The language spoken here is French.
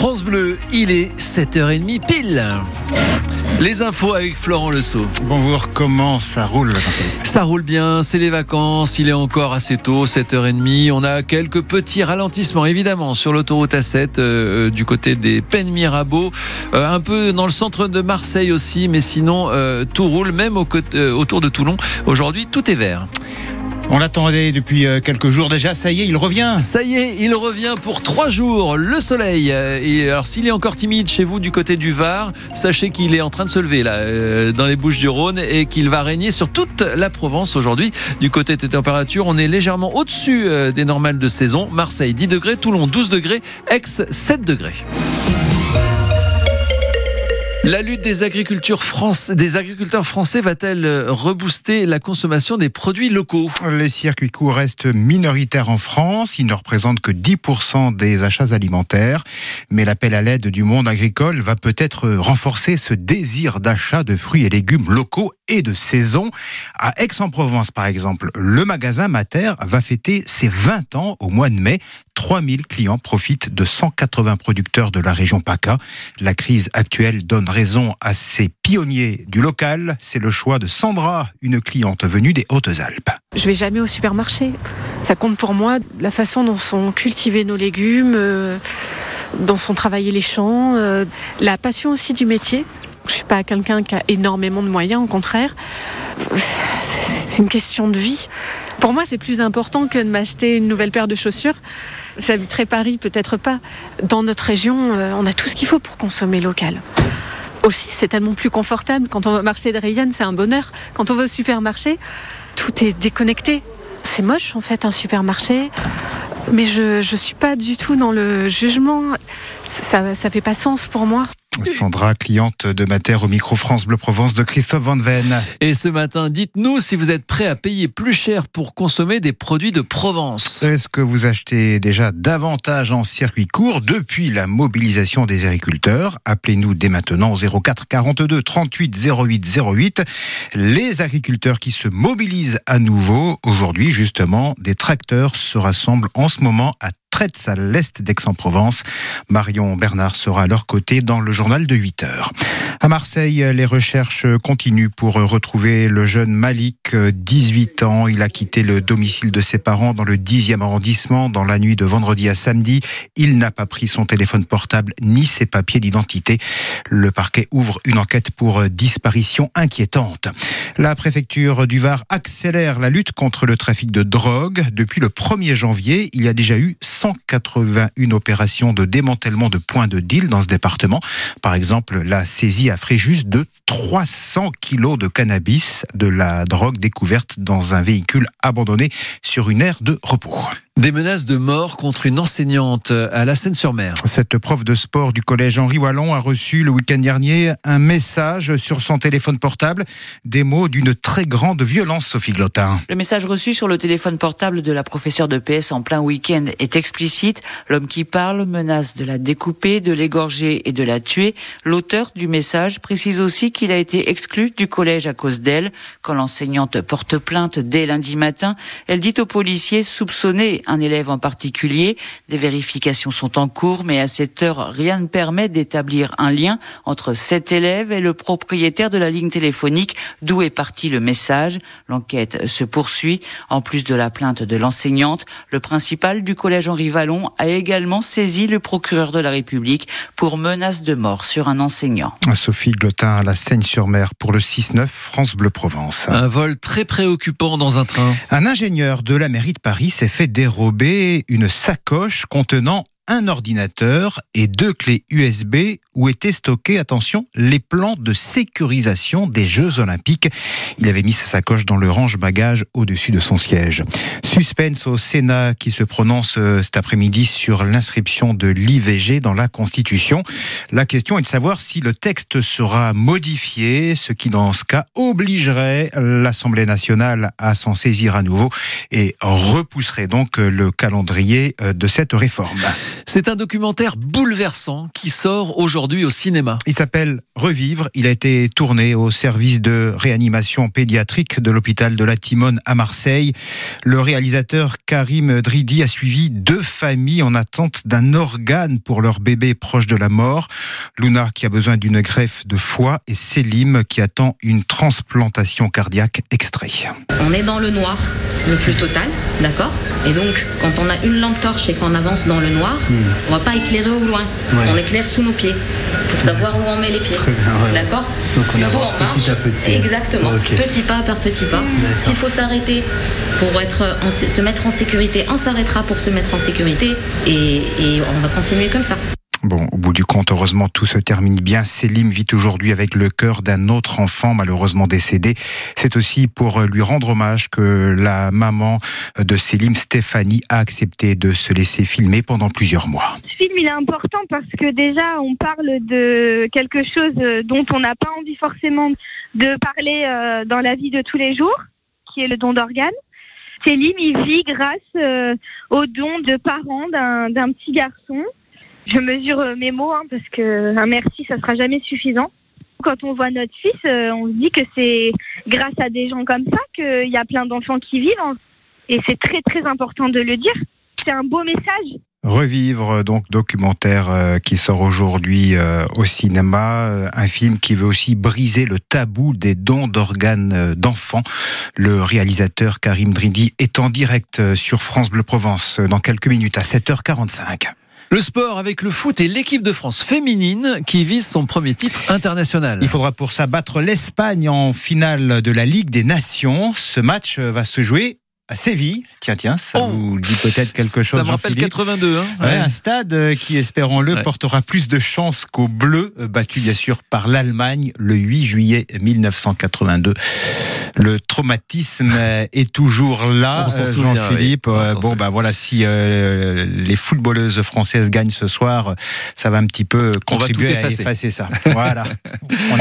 France Bleu, il est 7h30 pile. Les infos avec Florent Le Bonjour, comment ça roule Ça roule bien, c'est les vacances, il est encore assez tôt, 7h30. On a quelques petits ralentissements évidemment sur l'autoroute A7 euh, du côté des Pennes Mirabeau, euh, un peu dans le centre de Marseille aussi, mais sinon euh, tout roule, même autour de Toulon. Aujourd'hui, tout est vert. On l'attendait depuis euh, quelques jours déjà. Ça y est, il revient. Ça y est, il revient pour trois jours. Le soleil. Euh, et alors, s'il est encore timide chez vous du côté du Var, sachez qu'il est en train de se lever là, euh, dans les Bouches du Rhône et qu'il va régner sur toute la Provence aujourd'hui. Du côté des températures, on est légèrement au-dessus des normales de saison. Marseille 10 degrés, Toulon 12 degrés, Aix 7 degrés. La lutte des, agriculteurs français va-t-elle rebooster la consommation des produits locaux? Les circuits courts restent minoritaires en France. Ils ne représentent que 10% des achats alimentaires. Mais l'appel à l'aide du monde agricole va peut-être renforcer ce désir d'achat de fruits et légumes locaux et de saison. À Aix-en-Provence, par exemple, le magasin Mater va fêter ses 20 ans au mois de mai. 3000 clients profitent de 180 producteurs de la région PACA. La crise actuelle donne raison à ces pionniers du local. C'est le choix de Sandra, une cliente venue des Hautes-Alpes. Je vais jamais au supermarché. Ça compte pour moi la façon dont sont cultivés nos légumes, euh, dont sont travaillés les champs, euh, la passion aussi du métier. Je suis pas quelqu'un qui a énormément de moyens, au contraire. C'est une question de vie. Pour moi, c'est plus important que de m'acheter une nouvelle paire de chaussures. J'habiterai Paris, peut-être pas. Dans notre région, euh, on a tout ce qu'il faut pour consommer local. Aussi, c'est tellement plus confortable. Quand on va au marché de Rayen, c'est un bonheur. Quand on va au supermarché, tout est déconnecté. C'est moche, en fait, un supermarché. Mais je ne suis pas du tout dans le jugement. Ça ne fait pas sens pour moi. Sandra, cliente de Mater au micro France Bleu Provence de Christophe Van Ven. Et ce matin, dites-nous si vous êtes prêt à payer plus cher pour consommer des produits de Provence. Est-ce que vous achetez déjà davantage en circuit court depuis la mobilisation des agriculteurs? Appelez-nous dès maintenant au 04 42 38 08 08. Les agriculteurs qui se mobilisent à nouveau aujourd'hui, justement, des tracteurs se rassemblent en ce moment à à l'est d'Aix-en-Provence. Marion Bernard sera à leur côté dans le journal de 8 heures. À Marseille, les recherches continuent pour retrouver le jeune Malik, 18 ans. Il a quitté le domicile de ses parents dans le 10e arrondissement dans la nuit de vendredi à samedi. Il n'a pas pris son téléphone portable ni ses papiers d'identité. Le parquet ouvre une enquête pour disparition inquiétante. La préfecture du Var accélère la lutte contre le trafic de drogue. Depuis le 1er janvier, il y a déjà eu 181 opérations de démantèlement de points de deal dans ce département. Par exemple, la saisie à Fréjus de 300 kilos de cannabis, de la drogue découverte dans un véhicule abandonné sur une aire de repos. Des menaces de mort contre une enseignante à la Seine-sur-Mer. Cette prof de sport du collège Henri Wallon a reçu le week-end dernier un message sur son téléphone portable, des mots d'une très grande violence, Sophie Glotin. Le message reçu sur le téléphone portable de la professeure de PS en plein week-end est explicite. L'homme qui parle menace de la découper, de l'égorger et de la tuer. L'auteur du message précise aussi qu'il a été exclu du collège à cause d'elle. Quand l'enseignante porte plainte dès lundi matin, elle dit aux policiers soupçonnés un élève en particulier. Des vérifications sont en cours, mais à cette heure, rien ne permet d'établir un lien entre cet élève et le propriétaire de la ligne téléphonique d'où est parti le message. L'enquête se poursuit. En plus de la plainte de l'enseignante, le principal du collège Henri Vallon a également saisi le procureur de la République pour menace de mort sur un enseignant. Sophie Glotin à la Seine-sur-Mer pour le 6-9 France Bleu Provence. Un vol très préoccupant dans un train. Un ingénieur de la mairie de Paris s'est fait dérober une sacoche contenant un ordinateur et deux clés USB où étaient stockés, attention, les plans de sécurisation des Jeux Olympiques. Il avait mis sa sacoche dans le range-bagages au-dessus de son siège. Suspense au Sénat qui se prononce euh, cet après-midi sur l'inscription de l'IVG dans la Constitution. La question est de savoir si le texte sera modifié, ce qui dans ce cas obligerait l'Assemblée nationale à s'en saisir à nouveau et repousserait donc le calendrier euh, de cette réforme. C'est un documentaire bouleversant qui sort aujourd'hui au cinéma. Il s'appelle Revivre. Il a été tourné au service de réanimation pédiatrique de l'hôpital de la Timone à Marseille. Le réalisateur Karim Dridi a suivi deux familles en attente d'un organe pour leur bébé proche de la mort. Luna qui a besoin d'une greffe de foie et Selim qui attend une transplantation cardiaque extrait. On est dans le noir le plus total, d'accord? Et donc, quand on a une lampe torche et qu'on avance dans le noir, hmm. on va pas éclairer au loin. On éclaire sous nos pieds pour savoir où on met les pieds. D'accord Donc on avance petit à petit. Exactement. Petit pas par petit pas. S'il faut s'arrêter pour être se mettre en sécurité, on s'arrêtera pour se mettre en sécurité et on va continuer comme ça. Bon, au bout du compte, heureusement, tout se termine bien. Selim vit aujourd'hui avec le cœur d'un autre enfant malheureusement décédé. C'est aussi pour lui rendre hommage que la maman de Selim, Stéphanie, a accepté de se laisser filmer pendant plusieurs mois. Ce film, il est important parce que déjà, on parle de quelque chose dont on n'a pas envie forcément de parler euh, dans la vie de tous les jours, qui est le don d'organes. Selim, il vit grâce euh, au don de parents d'un petit garçon je mesure euh, mes mots hein, parce que un merci, ça sera jamais suffisant. Quand on voit notre fils, euh, on se dit que c'est grâce à des gens comme ça qu'il y a plein d'enfants qui vivent. Hein. Et c'est très très important de le dire. C'est un beau message. Revivre, donc documentaire euh, qui sort aujourd'hui au cinéma, un film qui veut aussi briser le tabou des dons d'organes d'enfants. Le réalisateur Karim Dridi est en direct sur France Bleu Provence dans quelques minutes à 7h45. Le sport avec le foot et l'équipe de France féminine qui vise son premier titre international. Il faudra pour ça battre l'Espagne en finale de la Ligue des Nations. Ce match va se jouer à Séville. Tiens, tiens, ça oh. vous dit peut-être quelque chose. Ça me rappelle 82. Hein Un stade euh, qui, espérons-le, portera plus de chance qu'au bleu, euh, battu bien sûr par l'Allemagne le 8 juillet 1982. Le traumatisme est toujours là, euh, Jean-Philippe. bon, bah voilà, si les footballeuses françaises gagnent ce soir, ça va un petit peu contribuer à effacer ça. Voilà.